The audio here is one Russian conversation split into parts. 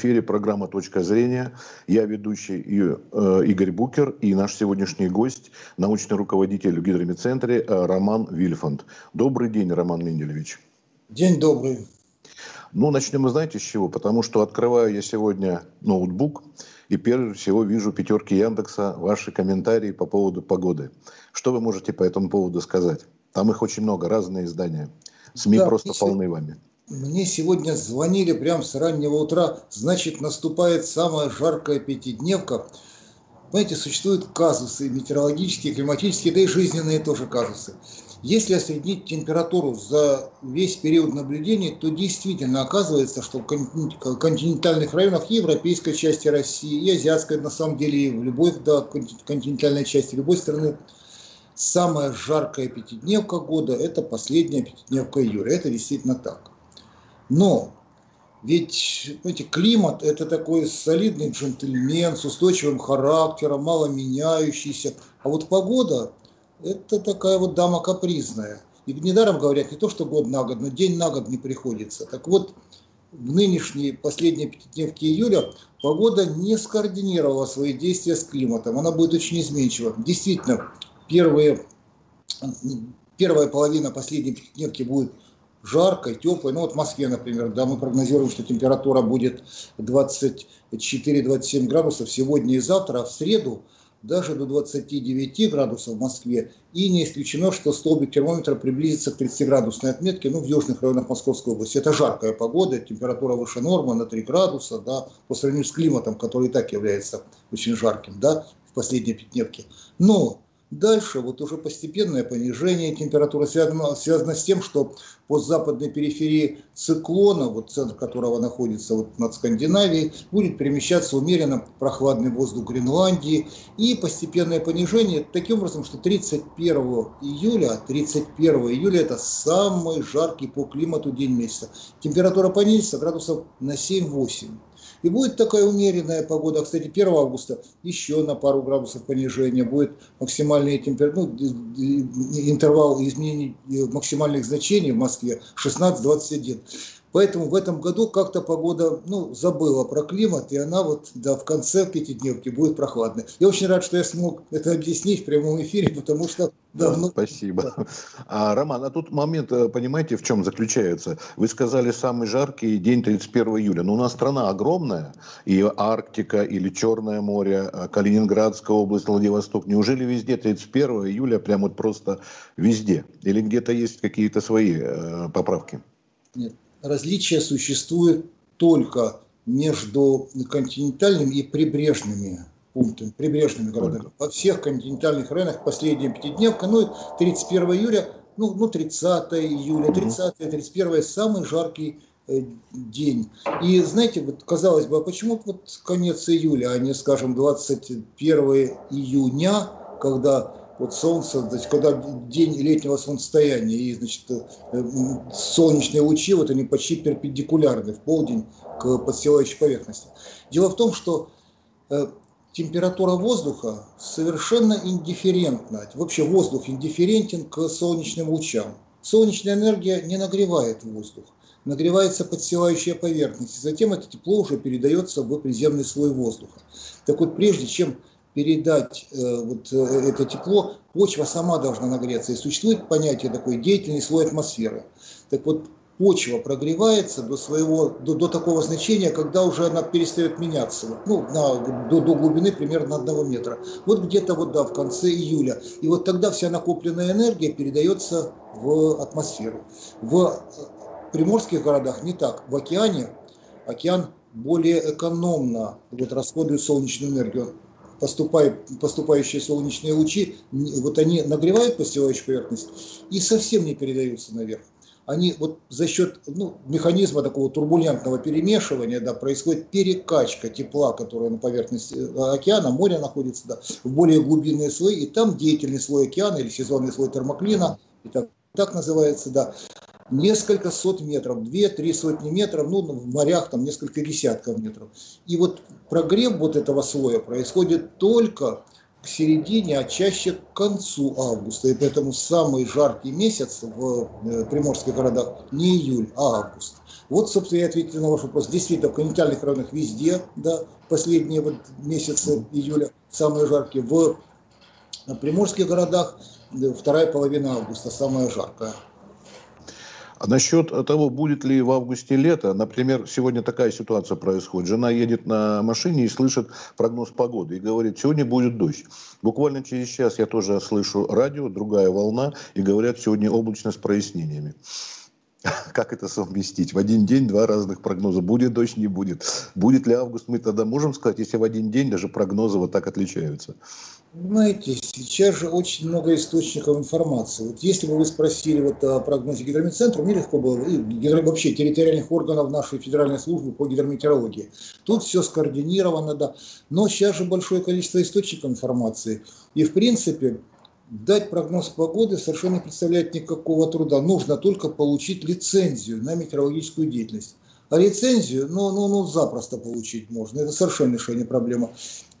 эфире программа «Точка зрения». Я ведущий э, Игорь Букер и наш сегодняшний гость, научный руководитель в гидромедцентре э, Роман Вильфанд. Добрый день, Роман Менделевич. День добрый. Ну, начнем, знаете, с чего? Потому что открываю я сегодня ноутбук и прежде всего вижу пятерки Яндекса, ваши комментарии по поводу погоды. Что вы можете по этому поводу сказать? Там их очень много, разные издания. СМИ да, просто полны вами. Мне сегодня звонили прямо с раннего утра, значит, наступает самая жаркая пятидневка. Понимаете, существуют казусы метеорологические, климатические, да и жизненные тоже казусы. Если осреднить температуру за весь период наблюдений, то действительно оказывается, что в континентальных районах европейской части России, и азиатской, на самом деле, и в любой да, континентальной части любой страны, самая жаркая пятидневка года – это последняя пятидневка июля. Это действительно так. Но ведь, понимаете, климат – это такой солидный джентльмен с устойчивым характером, мало меняющийся. А вот погода – это такая вот дама капризная. И недаром говорят, не то что год на год, но день на год не приходится. Так вот, в нынешней последней пятидневке июля погода не скоординировала свои действия с климатом. Она будет очень изменчива. Действительно, первые, первая половина последней пятидневки будет жаркой, теплой. Ну вот в Москве, например, да, мы прогнозируем, что температура будет 24-27 градусов сегодня и завтра, а в среду даже до 29 градусов в Москве. И не исключено, что столбик термометра приблизится к 30-градусной отметке, ну, в южных районах Московской области. Это жаркая погода, температура выше нормы на 3 градуса, да, по сравнению с климатом, который и так является очень жарким, да, в последней пятидневке. Но Дальше вот уже постепенное понижение температуры связано, связано с тем, что по западной периферии циклона, вот центр которого находится вот над Скандинавией, будет перемещаться умеренно прохладный воздух Гренландии и постепенное понижение таким образом, что 31 июля, 31 июля это самый жаркий по климату день месяца. Температура понизится градусов на 7-8. И будет такая умеренная погода. Кстати, 1 августа еще на пару градусов понижения будет максимальный темпер... ну, интервал изменений максимальных значений в Москве 16-21. Поэтому в этом году как-то погода ну, забыла про климат, и она вот да, в конце пятидневки будет прохладной. Я очень рад, что я смог это объяснить в прямом эфире, потому что давно... Да, спасибо. Да. А, Роман, а тут момент, э, понимаете, в чем заключается? Вы сказали, самый жаркий день 31 июля. Но у нас страна огромная, и Арктика, или Черное море, э, Калининградская область, Владивосток. Неужели везде 31 июля, прямо вот просто везде? Или где-то есть какие-то свои э, поправки? Нет, различия существуют только между континентальными и прибрежными пунктами, прибрежными городами. Во всех континентальных районах последняя пятидневка, ну, 31 июля, ну, ну 30 июля, 30 31 самый жаркий э, день. И знаете, вот казалось бы, а почему вот конец июля, а не, скажем, 21 июня, когда вот солнце, значит, когда день летнего солнцестояния, и, значит, э, солнечные лучи, вот они почти перпендикулярны в полдень к подстилающей поверхности. Дело в том, что э, температура воздуха совершенно индифферентна. Вообще воздух индифферентен к солнечным лучам. Солнечная энергия не нагревает воздух, нагревается подстилающая поверхность. Затем это тепло уже передается в приземный слой воздуха. Так вот, прежде чем передать э, вот э, это тепло, почва сама должна нагреться. И существует понятие такой деятельный слой атмосферы. Так вот, почва прогревается до своего, до, до такого значения, когда уже она перестает меняться, ну, на, до, до глубины примерно одного метра. Вот где-то вот, да, в конце июля. И вот тогда вся накопленная энергия передается в атмосферу. В э, приморских городах не так. В океане океан более экономно вот, расходует солнечную энергию поступающие солнечные лучи, вот они нагревают постилающую поверхность и совсем не передаются наверх. Они вот за счет ну, механизма такого турбулентного перемешивания да, происходит перекачка тепла, которая на поверхности э, океана, моря находится, да, в более глубинные слои, и там деятельный слой океана или сезонный слой термоклина, и так, так называется, да, несколько сот метров, две-три сотни метров, ну, в морях там несколько десятков метров. И вот прогрев вот этого слоя происходит только к середине, а чаще к концу августа. И поэтому самый жаркий месяц в э, приморских городах не июль, а август. Вот, собственно, я ответил на ваш вопрос. Действительно, в континентальных районах везде, да, последние вот месяцы июля самые жаркие. В приморских городах вторая половина августа самая жаркая. А насчет того, будет ли в августе лето, например, сегодня такая ситуация происходит. Жена едет на машине и слышит прогноз погоды и говорит, сегодня будет дождь. Буквально через час я тоже слышу радио, другая волна, и говорят, сегодня облачно с прояснениями. Как это совместить? В один день два разных прогноза. Будет дождь, не будет. Будет ли август, мы тогда можем сказать, если в один день даже прогнозы вот так отличаются? Знаете, сейчас же очень много источников информации. Вот если бы вы спросили вот о прогнозе гидрометцентра, мне легко было, и вообще территориальных органов нашей федеральной службы по гидрометеорологии. Тут все скоординировано, да. Но сейчас же большое количество источников информации. И в принципе, дать прогноз погоды совершенно не представляет никакого труда. Нужно только получить лицензию на метеорологическую деятельность. А лицензию, ну, ну, ну, запросто получить можно. Это совершеннейшая не проблема.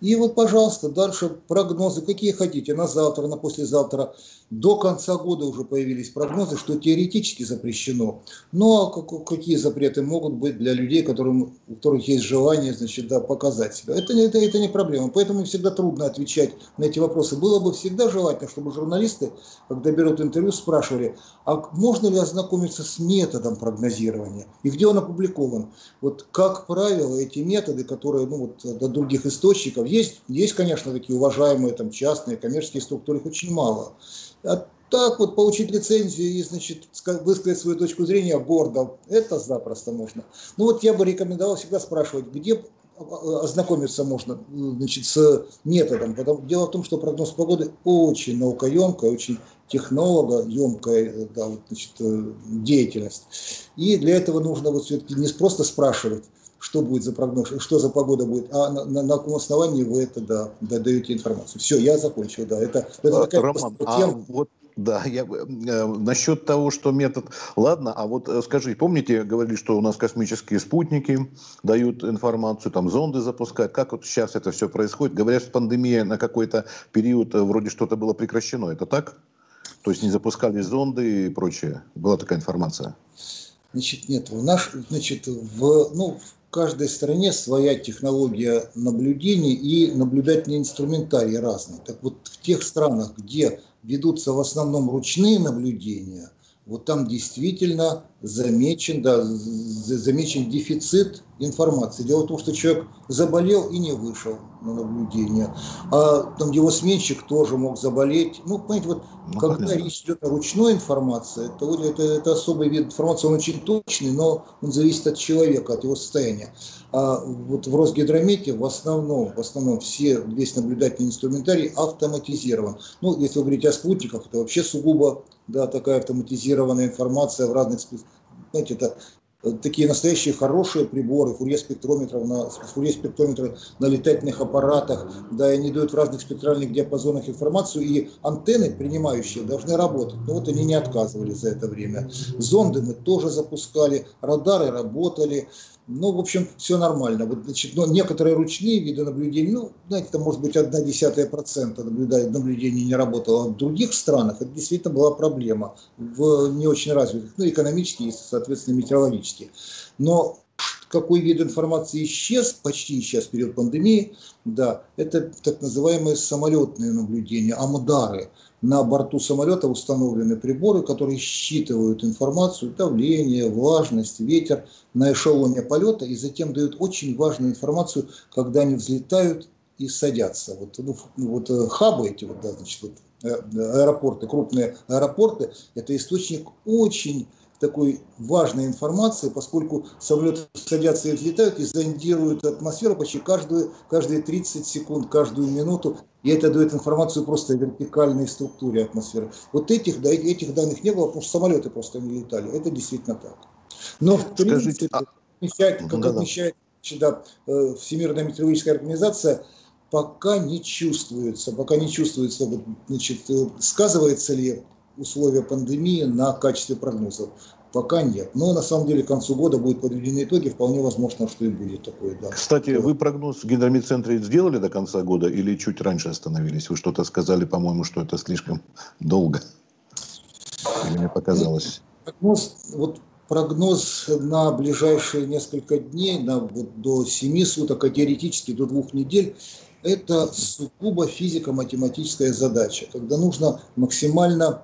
И вот, пожалуйста, дальше прогнозы, какие хотите, на завтра, на послезавтра. До конца года уже появились прогнозы, что теоретически запрещено. Но ну, а какие запреты могут быть для людей, которым, у которых есть желание значит, да, показать себя? Это, это, это не проблема. Поэтому всегда трудно отвечать на эти вопросы. Было бы всегда желательно, чтобы журналисты, когда берут интервью, спрашивали, а можно ли ознакомиться с методом прогнозирования и где он опубликован? Вот, как правило, эти методы, которые ну, вот, до других источников, есть, есть, конечно, такие уважаемые там, частные коммерческие структуры, их очень мало. А так вот получить лицензию и, значит, высказать свою точку зрения гордо, это запросто можно. Ну вот я бы рекомендовал всегда спрашивать, где ознакомиться можно значит, с методом. Потому, дело в том, что прогноз погоды очень наукоемкая, очень технологоемкая да, вот, значит, э, деятельность. И для этого нужно вот все-таки не просто спрашивать, что будет за прогноз, что за погода будет, а на, на, на каком основании вы это да, даете информацию. Все, я закончил, да. Это, это такая Роман, а вот да, я, э, насчет того, что метод... Ладно, а вот э, скажи, помните, говорили, что у нас космические спутники дают информацию, там зонды запускают. Как вот сейчас это все происходит? Говорят, что пандемия на какой-то период э, вроде что-то было прекращено. Это так? То есть не запускали зонды и прочее? Была такая информация? Значит, нет, в наш, значит, в, ну, в каждой стране своя технология наблюдений и наблюдательный инструментарий разный. Так вот, в тех странах, где ведутся в основном ручные наблюдения, вот там действительно замечен, да, замечен дефицит информации. Дело в том, что человек заболел и не вышел на наблюдение. А там его сменщик тоже мог заболеть. Ну, понимаете, вот ну, когда понятно. речь идет о ручной информации, это, это, это особый вид информации, он очень точный, но он зависит от человека, от его состояния. А вот в Росгидромете в основном, в основном все, весь наблюдательный инструментарий автоматизирован. Ну, если вы говорите о спутниках, это вообще сугубо да, такая автоматизированная информация в разных знаете, это э, такие настоящие хорошие приборы, фурье-спектрометров на, фурье-спектрометры на летательных аппаратах, да, и они дают в разных спектральных диапазонах информацию, и антенны, принимающие, должны работать. Но вот они не отказывали за это время. Зонды мы тоже запускали, радары работали, ну, в общем, все нормально. Вот, значит, но некоторые ручные виды наблюдений, ну, знаете, это может быть одна десятая процента наблюдений не работало. А в других странах это действительно была проблема. В не очень развитых, ну, экономически и, соответственно, метеорологически. Но какой вид информации исчез, почти исчез в период пандемии, да, это так называемые самолетные наблюдения, амудары на борту самолета установлены приборы, которые считывают информацию, давление, влажность, ветер на эшелоне полета и затем дают очень важную информацию, когда они взлетают и садятся. Вот, ну, вот э, хабы эти, вот, да, значит, вот, э, аэропорты, крупные аэропорты, это источник очень такой важной информации, поскольку самолеты садятся и взлетают и зондируют атмосферу почти каждую, каждые 30 секунд, каждую минуту. И это дает информацию просто о вертикальной структуре атмосферы. Вот этих, да, этих данных не было, потому что самолеты просто не летали. Это действительно так. Но в принципе, Скажите, отмечает, как да, отмечает да, э, Всемирная метеорологическая организация, пока не чувствуется, пока не чувствуется, значит, э, сказывается ли условия пандемии на качестве прогнозов. Пока нет. Но на самом деле к концу года будут подведены итоги. Вполне возможно, что и будет такое. Да. Кстати, вы прогноз в гидромедцентре сделали до конца года или чуть раньше остановились? Вы что-то сказали, по-моему, что это слишком долго. Или мне показалось? Прогноз, вот прогноз на ближайшие несколько дней, на, вот, до 7 суток, а теоретически до двух недель, это сугубо физико-математическая задача, когда нужно максимально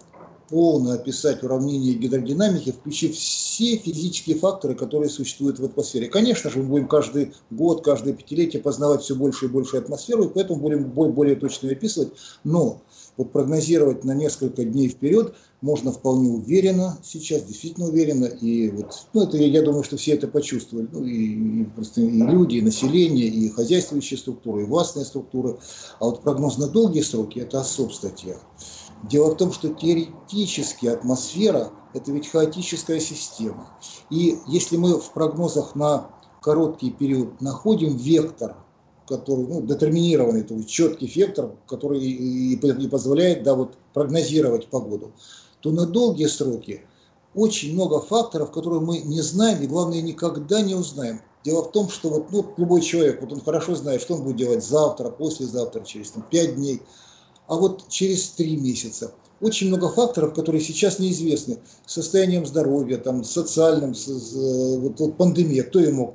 полно описать уравнение гидродинамики, включив все физические факторы, которые существуют в атмосфере. Конечно же, мы будем каждый год, каждое пятилетие познавать все больше и больше атмосферу, и поэтому будем более точно описывать. Но вот прогнозировать на несколько дней вперед можно вполне уверенно, сейчас действительно уверенно, и вот, ну, это, я думаю, что все это почувствовали, ну, и, и, просто и люди, и население, и хозяйствующие структуры, и властные структуры, а вот прогноз на долгие сроки – это особая статья. Дело в том, что теоретически атмосфера – это ведь хаотическая система. И если мы в прогнозах на короткий период находим вектор, который ну, детерминированный, то есть четкий вектор, который и, и позволяет да, вот, прогнозировать погоду, то на долгие сроки очень много факторов, которые мы не знаем и, главное, никогда не узнаем. Дело в том, что вот, ну, любой человек, вот он хорошо знает, что он будет делать завтра, послезавтра, через там, 5 дней – а вот через три месяца. Очень много факторов, которые сейчас неизвестны. Состоянием здоровья, там, социальным, вот, вот пандемия. Кто ее мог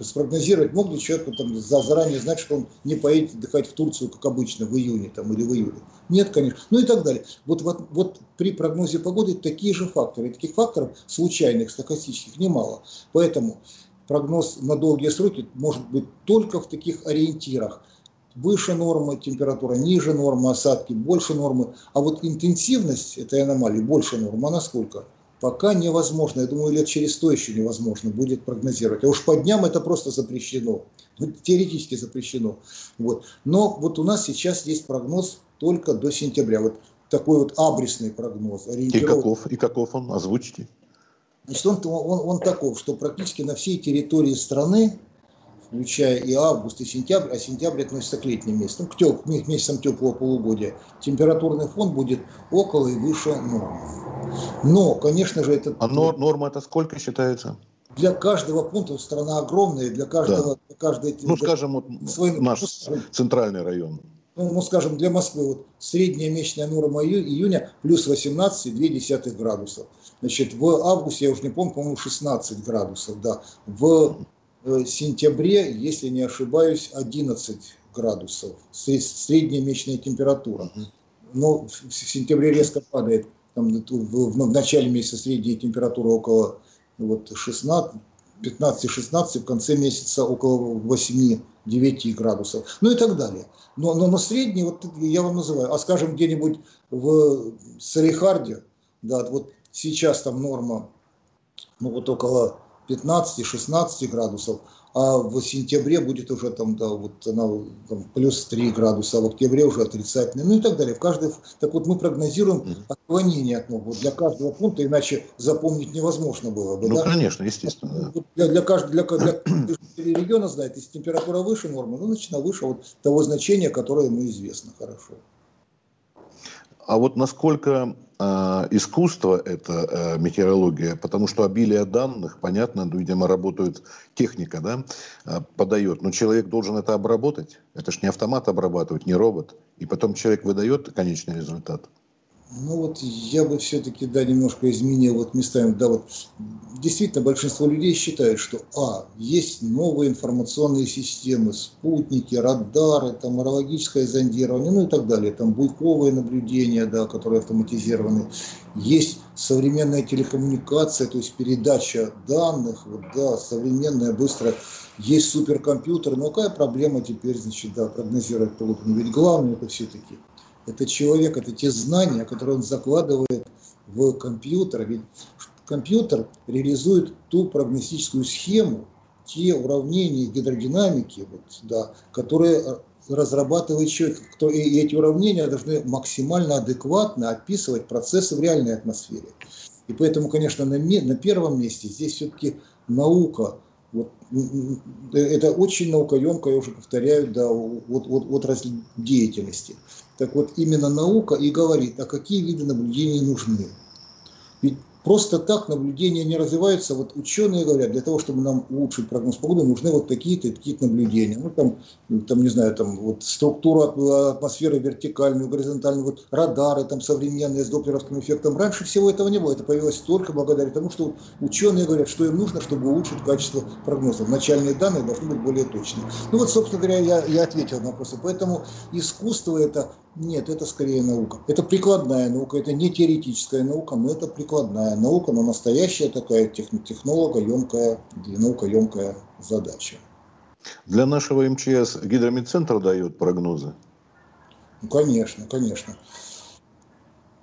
спрогнозировать? Мог ли человек там, заранее знать, что он не поедет отдыхать в Турцию, как обычно, в июне там, или в июле? Нет, конечно. Ну и так далее. Вот, вот, вот при прогнозе погоды такие же факторы. И таких факторов случайных, стахастических немало. Поэтому прогноз на долгие сроки может быть только в таких ориентирах выше нормы температура, ниже нормы осадки, больше нормы. А вот интенсивность этой аномалии, больше нормы, она сколько? Пока невозможно. Я думаю, лет через сто еще невозможно будет прогнозировать. А уж по дням это просто запрещено. Ну, теоретически запрещено. Вот. Но вот у нас сейчас есть прогноз только до сентября. Вот такой вот абрисный прогноз. И каков, и каков он? Озвучьте. Значит, он, он, он таков, что практически на всей территории страны включая и август, и сентябрь, а сентябрь относится к летним месяцам, к, теп, к месяцам теплого полугодия, температурный фон будет около и выше нормы. Но, конечно же, это... А нор, норма это сколько считается? Для каждого пункта страна огромная, для каждого... Да. Для каждой, ну, скажем, вот свой, наш ну, центральный район. Ну, ну, скажем, для Москвы вот средняя месячная норма июня плюс 18,2 градусов. Значит, в августе, я уже не помню, по-моему, 16 градусов, да. В сентябре, если не ошибаюсь, 11 градусов, средняя месячная температура. Но в сентябре резко падает, там, в, в начале месяца средняя температура около вот, 16, 15-16, в конце месяца около 8-9 градусов, ну и так далее. Но, но, но средний, вот я вам называю, а скажем, где-нибудь в Салихарде, да, вот сейчас там норма, ну вот около 15-16 градусов, а в сентябре будет уже там, да, вот она там, плюс 3 градуса, а в октябре уже отрицательный, ну и так далее. В каждой, так вот мы прогнозируем отклонение от нормы для каждого пункта, иначе запомнить невозможно было бы. Ну, да? конечно, естественно. Да. Для, для, каждого, для, для, для региона знает, если температура выше нормы, ну, значит, она выше вот того значения, которое ему известно хорошо. А вот насколько искусство это э, метеорология, потому что обилие данных, понятно, ну, видимо, работает техника, да, э, подает, но человек должен это обработать. Это ж не автомат обрабатывать, не робот. И потом человек выдает конечный результат. Ну вот я бы все-таки, да, немножко изменил вот местами, да, вот действительно большинство людей считают, что, а, есть новые информационные системы, спутники, радары, там, аэрологическое зондирование, ну и так далее, там, буйковые наблюдения, да, которые автоматизированы, есть современная телекоммуникация, то есть передача данных, вот, да, современная, быстрая, есть суперкомпьютер, но какая проблема теперь, значит, да, прогнозировать погоду? Ведь главное это все-таки это человек, это те знания, которые он закладывает в компьютер. Ведь компьютер реализует ту прогностическую схему, те уравнения гидродинамики, вот, да, которые разрабатывает человек. И эти уравнения должны максимально адекватно описывать процессы в реальной атмосфере. И поэтому, конечно, на, на первом месте здесь все-таки наука. Вот, это очень наукоемкая, я уже повторяю, да, вот, вот, отрасль деятельности. Так вот, именно наука и говорит, а какие виды наблюдений нужны. Ведь Просто так наблюдения не развиваются. Вот ученые говорят, для того, чтобы нам улучшить прогноз погоды, нужны вот такие-то такие наблюдения. Ну, там, там, не знаю, там вот структура атмосферы вертикальную, горизонтальную, вот радары там современные с доплеровским эффектом. Раньше всего этого не было. Это появилось только благодаря тому, что ученые говорят, что им нужно, чтобы улучшить качество прогнозов. Начальные данные должны быть более точные. Ну вот, собственно говоря, я, я ответил на вопросы. Поэтому искусство это нет, это скорее наука. Это прикладная наука, это не теоретическая наука, но это прикладная наука, но настоящая такая технолого-емкая, наукоемкая задача. Для нашего МЧС гидромедцентр дает прогнозы? Ну, конечно, конечно.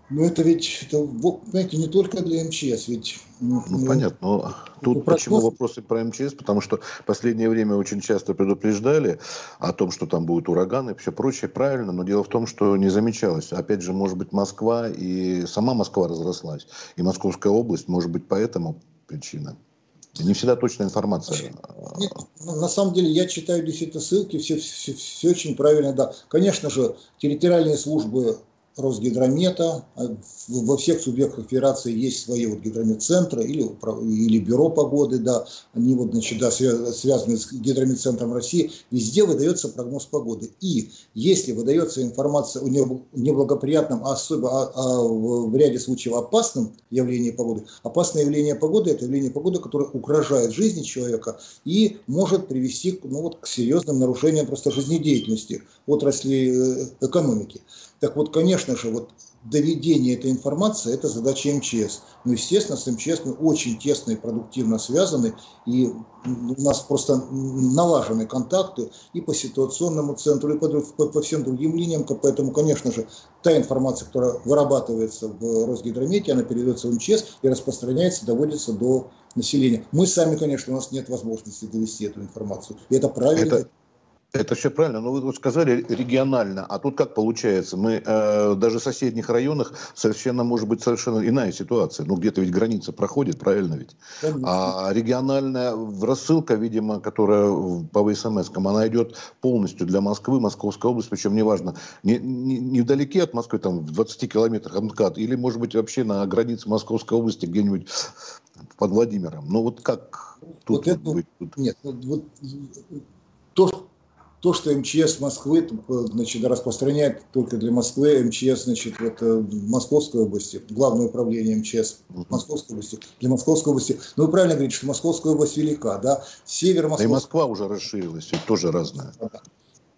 Но это ведь, это, знаете, не только для МЧС, ведь... Ну, ну понятно, но тут почему вопросы про МЧС? Потому что в последнее время очень часто предупреждали о том, что там будут ураганы и все прочее, правильно, но дело в том, что не замечалось. Опять же, может быть, Москва и сама Москва разрослась, и Московская область, может быть, поэтому причина. Не всегда точная информация. Нет, ну, на самом деле я читаю действительно ссылки, все, все, все очень правильно, да. Конечно же, территориальные службы Росгидромета. А во всех субъектах федерации есть свои вот гидрометцентры или, или бюро погоды, да, они вот, значит, да, связаны с гидрометцентром России. Везде выдается прогноз погоды. И если выдается информация о неблагоприятном, а особо а, а в ряде случаев опасном явлении погоды, опасное явление погоды – это явление погоды, которое угрожает жизни человека и может привести ну, вот, к серьезным нарушениям просто жизнедеятельности отрасли э, экономики. Так вот, конечно же, вот доведение этой информации – это задача МЧС. Но, естественно, с МЧС мы очень тесно и продуктивно связаны, и у нас просто налажены контакты и по ситуационному центру, и по, по, по всем другим линиям. Поэтому, конечно же, та информация, которая вырабатывается в Росгидромете, она передается в МЧС и распространяется, доводится до населения. Мы сами, конечно, у нас нет возможности довести эту информацию. И это правильно. Это... Это все правильно, но вы вот сказали регионально, а тут как получается? Мы э, даже в соседних районах совершенно может быть совершенно иная ситуация. Ну где-то ведь граница проходит, правильно ведь? Конечно. А региональная рассылка, видимо, которая по ВСМС, она идет полностью для Москвы, Московской области, причем неважно, не, не, не вдалеке от Москвы, там в 20 километрах от МКАД, или может быть вообще на границе Московской области где-нибудь под Владимиром. Ну вот как тут вот это, быть? Нет, вот, вот то, то, что МЧС Москвы значит, распространяет только для Москвы, МЧС значит, вот, в Московской области, Главное управление МЧС Московской области, для Московской области. Ну, вы правильно говорите, что Московская область велика, да? Север Москвы... Да и Москва уже расширилась, это тоже разная.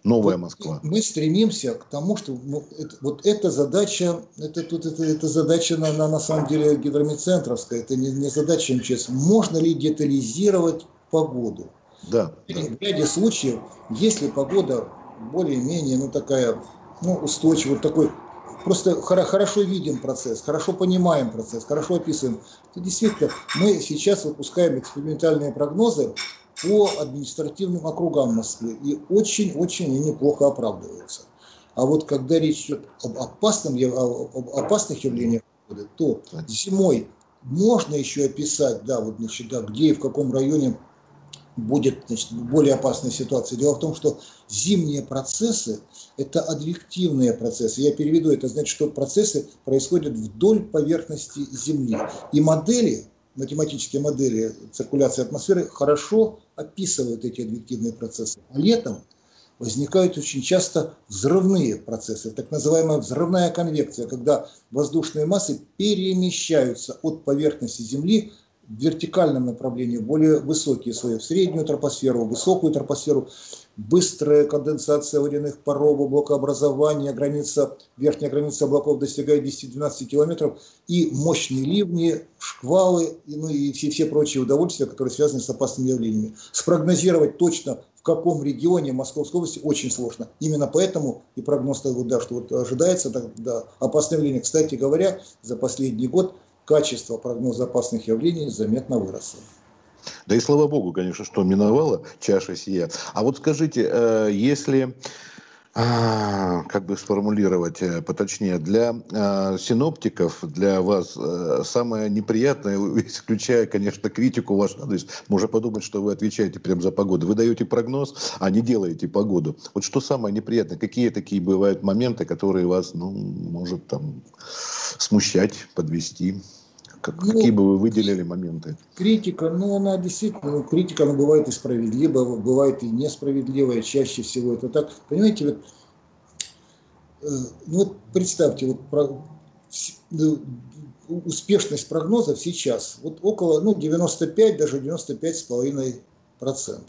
Новая вот Москва. Мы стремимся к тому, что ну, вот эта задача, это, тут, это, это задача на, на, на самом деле гидромедцентровская, это не, не задача МЧС. Можно ли детализировать погоду? Да. В ряде случаев, если погода более-менее, ну такая, ну устойчивая, такой, просто хорошо видим процесс, хорошо понимаем процесс, хорошо описываем, то действительно мы сейчас выпускаем экспериментальные прогнозы по административным округам Москвы и очень-очень неплохо оправдываются. А вот когда речь идет об, опасном, об опасных явлениях то зимой можно еще описать, да, вот, значит, да, где и в каком районе будет значит, более опасная ситуация. Дело в том, что зимние процессы – это адвективные процессы. Я переведу это, значит, что процессы происходят вдоль поверхности Земли. И модели, математические модели циркуляции атмосферы хорошо описывают эти адвективные процессы. А летом возникают очень часто взрывные процессы, так называемая взрывная конвекция, когда воздушные массы перемещаются от поверхности Земли вертикальном направлении более высокие слои, в среднюю тропосферу, в высокую тропосферу, быстрая конденсация водяных паров, облакообразование, граница, верхняя граница облаков достигает 10-12 километров, и мощные ливни, шквалы, ну и все, все прочие удовольствия, которые связаны с опасными явлениями. Спрогнозировать точно, в каком регионе Московской области очень сложно. Именно поэтому и прогноз, да, что вот ожидается да, да, опасное явление. Кстати говоря, за последний год качество прогноза опасных явлений заметно выросло. Да и слава богу, конечно, что миновала чаша сия. А вот скажите, э, если а, как бы сформулировать э, поточнее, для синоптиков, для вас самое неприятное, исключая, конечно, критику ваш адрес, можно подумать, что вы отвечаете прямо за погоду. Вы даете прогноз, а не делаете погоду. Вот что самое неприятное? Какие такие бывают моменты, которые вас, ну, может там смущать, подвести? Как, ну, какие бы вы выделили моменты? Критика, ну, она действительно, ну, критика, она бывает и справедливая, бывает и несправедливая, чаще всего это так. Понимаете, вот, э, ну, вот представьте, вот про, ну, успешность прогнозов сейчас, вот около, ну, 95, даже 95 с половиной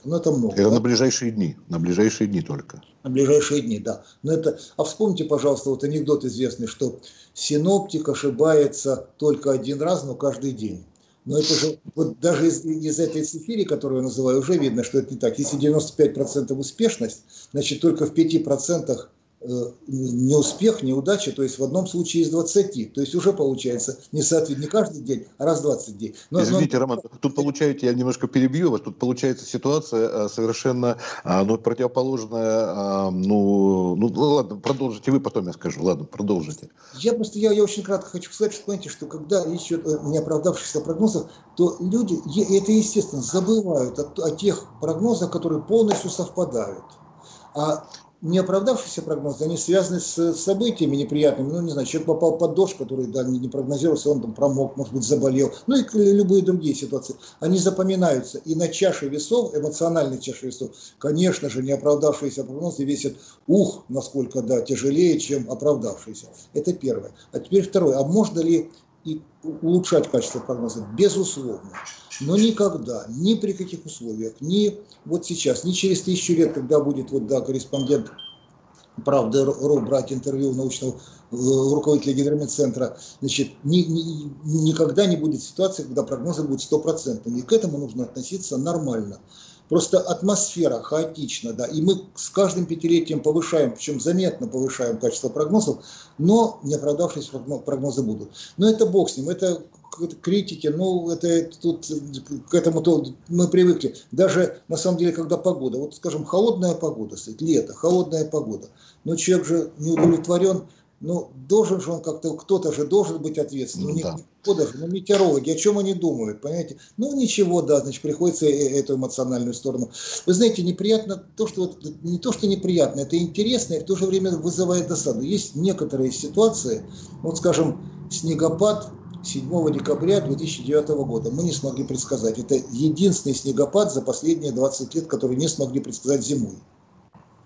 Ну, это много. Это да? на ближайшие дни, на ближайшие дни только. На ближайшие дни, да. Но это, а вспомните, пожалуйста, вот анекдот известный, что синоптик ошибается только один раз, но каждый день. Но это же, вот даже из, из этой цифиры, которую я называю, уже видно, что это не так. Если 95% успешность, значит, только в 5% Э, не успех, неудача, то есть в одном случае из 20. То есть уже получается не, соответ... не каждый день, а раз в 20 дней. Но, Извините, но... Роман, тут получается, я немножко перебью вас, тут получается ситуация э, совершенно а, ну, противоположная. Ну, ну, ладно, продолжите вы, потом я скажу. Ладно, продолжите. Я просто, я, я очень кратко хочу сказать, что, понимаете, что когда речь идет о неоправдавшихся прогнозах, то люди, это естественно, забывают о, о тех прогнозах, которые полностью совпадают. А не оправдавшиеся прогнозы, они связаны с событиями неприятными. Ну, не знаю, человек попал под дождь, который да, не прогнозировался, он там промок, может быть, заболел. Ну и любые другие ситуации. Они запоминаются. И на чаше весов, эмоциональной чаше весов, конечно же, не оправдавшиеся прогнозы весят, ух, насколько, да, тяжелее, чем оправдавшиеся. Это первое. А теперь второе. А можно ли и улучшать качество прогноза? Безусловно. Но никогда, ни при каких условиях, ни вот сейчас, ни через тысячу лет, когда будет вот, да, корреспондент правда, РУ брать интервью у научного э, руководителя гидромедцентра, значит, ни, ни, никогда не будет ситуации, когда прогнозы будут стопроцентными. И к этому нужно относиться нормально. Просто атмосфера хаотична, да, и мы с каждым пятилетием повышаем, причем заметно повышаем качество прогнозов, но не оправдавшиеся прогнозы будут. Но это бог с ним, это критики, ну, это тут к этому то мы привыкли. Даже на самом деле, когда погода, вот скажем, холодная погода, лето, холодная погода, но человек же не удовлетворен, ну, должен же он как-то, кто-то же должен быть ответственным. Ну, да. Кто даже, ну, метеорологи, о чем они думают, понимаете? Ну, ничего, да, значит, приходится эту эмоциональную сторону. Вы знаете, неприятно то, что, вот, не то, что неприятно, это интересно и в то же время вызывает досаду. Есть некоторые ситуации, вот, скажем, снегопад 7 декабря 2009 года. Мы не смогли предсказать. Это единственный снегопад за последние 20 лет, который не смогли предсказать зимой.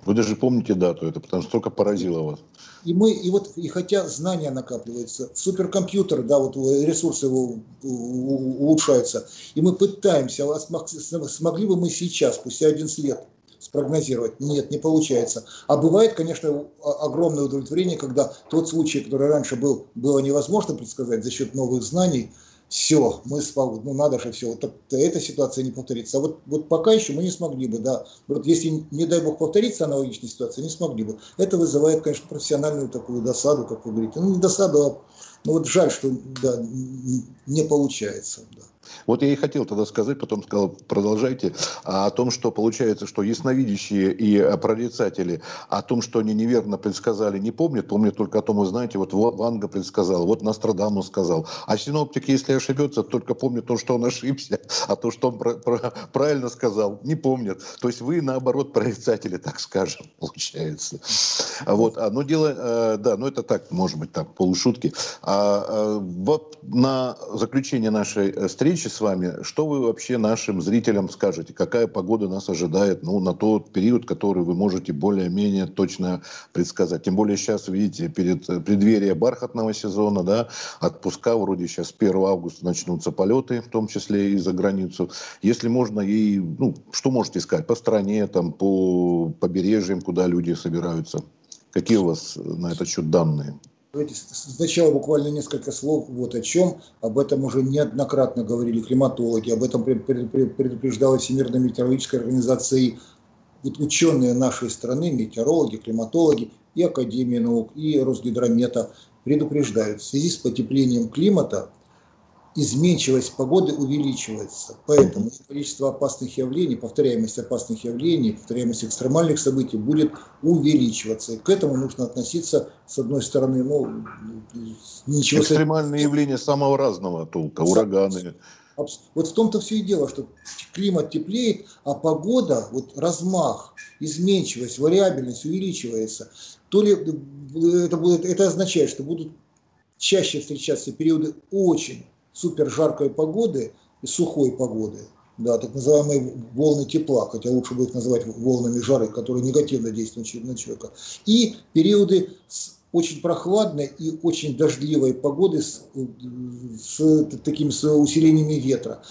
Вы даже помните дату, это потому что только поразило вас. И мы, и вот, и хотя знания накапливаются, суперкомпьютер, да, вот ресурсы его улучшаются, и мы пытаемся, а смогли бы мы сейчас, спустя 11 лет, спрогнозировать? Нет, не получается. А бывает, конечно, огромное удовлетворение, когда тот случай, который раньше был, было невозможно предсказать за счет новых знаний, все, мы смогли, ну надо же все, вот эта ситуация не повторится. А вот, вот пока еще мы не смогли бы, да. Вот если, не дай бог, повторится аналогичная ситуация, не смогли бы. Это вызывает, конечно, профессиональную такую досаду, как вы говорите. Ну, не досаду, а ну, вот жаль, что да, не получается. Да. Вот я и хотел тогда сказать, потом сказал, продолжайте, о том, что получается, что ясновидящие и прорицатели о том, что они неверно предсказали, не помнят, помнят только о том, вы знаете, вот Ванга предсказал, вот Нострадамус сказал. А синоптик, если ошибется, только помнит то, что он ошибся, а то, что он про- про- правильно сказал, не помнят. То есть вы, наоборот, прорицатели, так скажем, получается. Вот, а, ну дело, э, да, ну это так, может быть, так, полушутки. А, а, вот на заключение нашей э, встречи с вами, что вы вообще нашим зрителям скажете? Какая погода нас ожидает ну, на тот период, который вы можете более-менее точно предсказать? Тем более сейчас, видите, перед преддверие бархатного сезона, да, отпуска, вроде сейчас 1 августа начнутся полеты, в том числе и за границу. Если можно, и, ну, что можете сказать по стране, там, по побережьям, куда люди собираются? Какие у вас на этот счет данные? Давайте сначала буквально несколько слов вот о чем. Об этом уже неоднократно говорили климатологи, об этом предупреждала Всемирная метеорологическая организация и ученые нашей страны, метеорологи, климатологи и Академия наук, и Росгидромета предупреждают, в связи с потеплением климата – изменчивость погоды увеличивается. Поэтому количество опасных явлений, повторяемость опасных явлений, повторяемость экстремальных событий будет увеличиваться. И к этому нужно относиться, с одной стороны, ну, ничего... Экстремальные явления самого разного толка, ураганы. Вот в том-то все и дело, что климат теплеет, а погода, вот размах, изменчивость, вариабельность увеличивается. То ли это, будет, это означает, что будут чаще встречаться периоды очень супер жаркой погоды и сухой погоды, да, так называемые волны тепла, хотя лучше будет называть волнами жары, которые негативно действуют на человека, и периоды с очень прохладной и очень дождливой погоды с, с такими с усилениями ветра.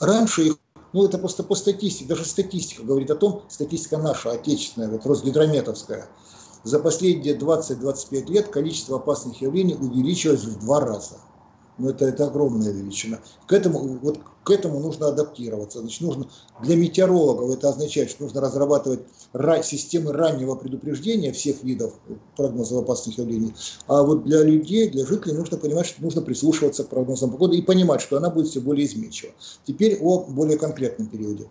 Раньше их ну, это просто по статистике, даже статистика говорит о том, статистика наша, отечественная, вот Росгидрометовская, за последние 20-25 лет количество опасных явлений увеличилось в два раза но это, это огромная величина. К этому, вот, к этому нужно адаптироваться. Значит, нужно, для метеорологов это означает, что нужно разрабатывать ра, системы раннего предупреждения всех видов прогнозов опасных явлений. А вот для людей, для жителей нужно понимать, что нужно прислушиваться к прогнозам погоды и понимать, что она будет все более изменчива. Теперь о более конкретном периоде.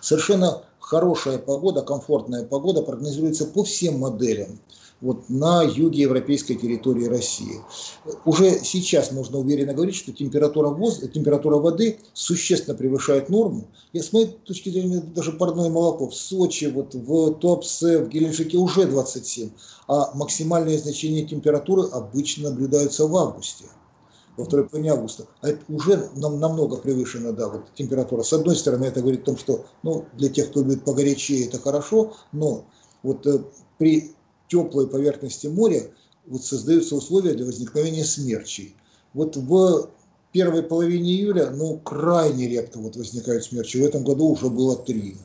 Совершенно хорошая погода, комфортная погода прогнозируется по всем моделям вот на юге европейской территории России. Уже сейчас можно уверенно говорить, что температура, воз... температура воды существенно превышает норму. И с моей точки зрения, даже парное молоко в Сочи, вот в Туапсе, в Геленджике уже 27, а максимальные значения температуры обычно наблюдаются в августе во второй половине августа, а это уже нам, намного превышена да, вот, температура. С одной стороны, это говорит о том, что ну, для тех, кто любит погорячее, это хорошо, но вот э, при теплой поверхности моря вот создаются условия для возникновения смерчей. Вот в первой половине июля, ну, крайне редко вот возникают смерчи. В этом году уже было три.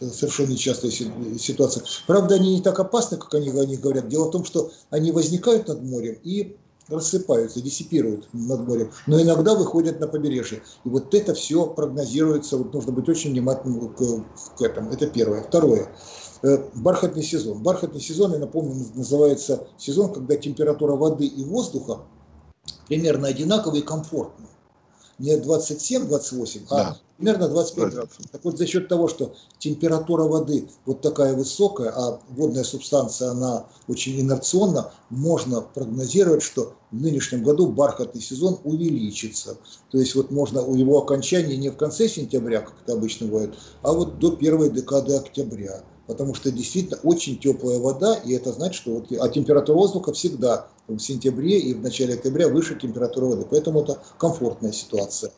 Это совершенно нечастая ситуация. Правда, они не так опасны, как они о них говорят. Дело в том, что они возникают над морем и рассыпаются, диссипируют над морем, но иногда выходят на побережье. И вот это все прогнозируется, вот нужно быть очень внимательным к, к этому. Это первое. Второе. Э, бархатный сезон. Бархатный сезон, я напомню, называется сезон, когда температура воды и воздуха примерно одинаковая и комфортная. Не 27-28, а да. примерно 25 градусов. Так вот, за счет того, что температура воды вот такая высокая, а водная субстанция, она очень инерционна, можно прогнозировать, что в нынешнем году бархатный сезон увеличится. То есть вот можно у его окончания не в конце сентября, как это обычно бывает, а вот до первой декады октября потому что действительно очень теплая вода, и это значит, что вот, а температура воздуха всегда в сентябре и в начале октября выше температуры воды, поэтому это комфортная ситуация.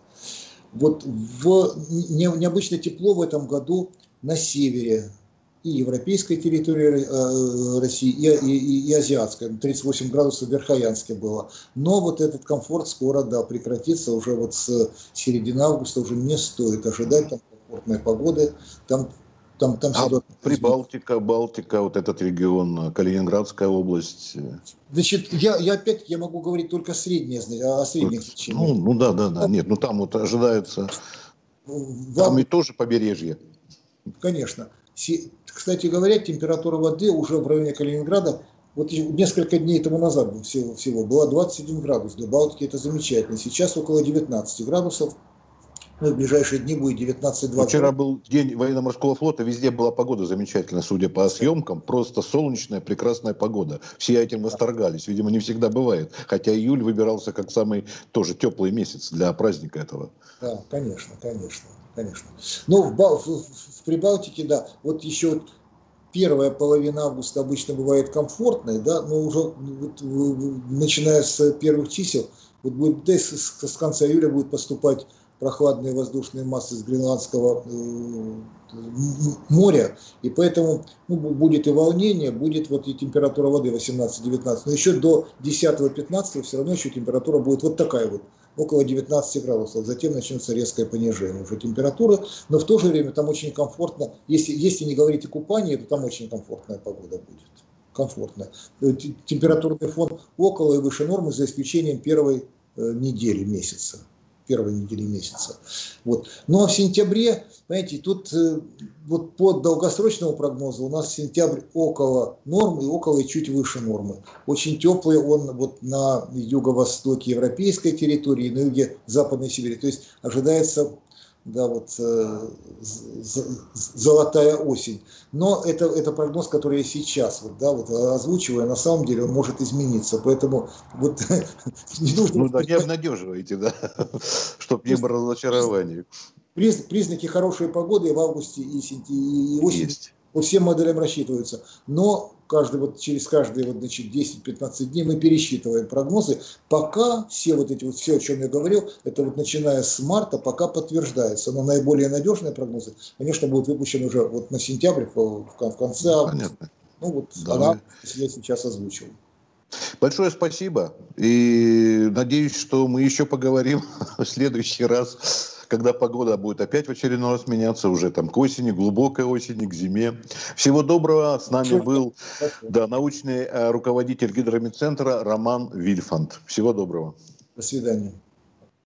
Вот в не, необычно тепло в этом году на севере и европейской территории э, России, и, и, и азиатской. 38 градусов в Верхоянске было. Но вот этот комфорт скоро, да, прекратится. Уже вот с середины августа уже не стоит ожидать там комфортной погоды. Там там, там а Прибалтика, Балтика, вот этот регион, Калининградская область. Значит, я, я опять я могу говорить только средние, о средних значениях. Ну, ну да, да, да. Нет, ну там вот ожидается. Вам... Там и тоже побережье. Конечно. Кстати говоря, температура воды уже в районе Калининграда вот несколько дней тому назад всего, всего была 21 градус. Для Балтики это замечательно. Сейчас около 19 градусов ну, в ближайшие дни будет 19-20. Вчера был день военно-морского флота, везде была погода замечательная, судя по съемкам. Просто солнечная, прекрасная погода. Все этим восторгались. Видимо, не всегда бывает. Хотя июль выбирался как самый тоже теплый месяц для праздника этого. Да, конечно, конечно, конечно. Ну, в, в, в Прибалтике, да, вот еще вот первая половина августа обычно бывает комфортной, да, но уже вот, начиная с первых чисел, вот будет, да, с, с конца июля будет поступать прохладные воздушные массы с Гренландского э, моря, и поэтому ну, будет и волнение, будет вот и температура воды 18-19, но еще до 10-15 все равно еще температура будет вот такая вот, около 19 градусов, затем начнется резкое понижение уже температуры, но в то же время там очень комфортно, если, если не говорить о купании, то там очень комфортная погода будет, комфортная. Э, температурный фон около и выше нормы, за исключением первой э, недели месяца первой недели месяца. Вот. Ну а в сентябре, понимаете, тут э, вот по долгосрочному прогнозу у нас сентябрь около нормы, около и чуть выше нормы. Очень теплый он вот на юго-востоке европейской территории, на юге Западной Сибири. То есть ожидается да, вот э, золотая осень. Но это, это прогноз, который я сейчас вот, да, вот озвучиваю, на самом деле он может измениться. Поэтому вот не нужно... Ну да, не обнадеживайте, да, чтобы не было разочарований. Признаки хорошей погоды в августе и, и осенью по всем моделям рассчитываются. Но каждый, вот, через каждые вот, значит, 10-15 дней мы пересчитываем прогнозы. Пока все вот эти вот, все, о чем я говорил, это вот начиная с марта, пока подтверждается. Но наиболее надежные прогнозы, конечно, будут выпущены уже вот на сентябрь, в, в конце ну, августа. Понятно. Ну вот да, она, я сейчас озвучил. Большое спасибо. И надеюсь, что мы еще поговорим в следующий раз когда погода будет опять в очередной раз меняться, уже там к осени, глубокой осени, к зиме. Всего доброго. С нами был да, научный э, руководитель гидромедцентра Роман Вильфанд. Всего доброго. До свидания.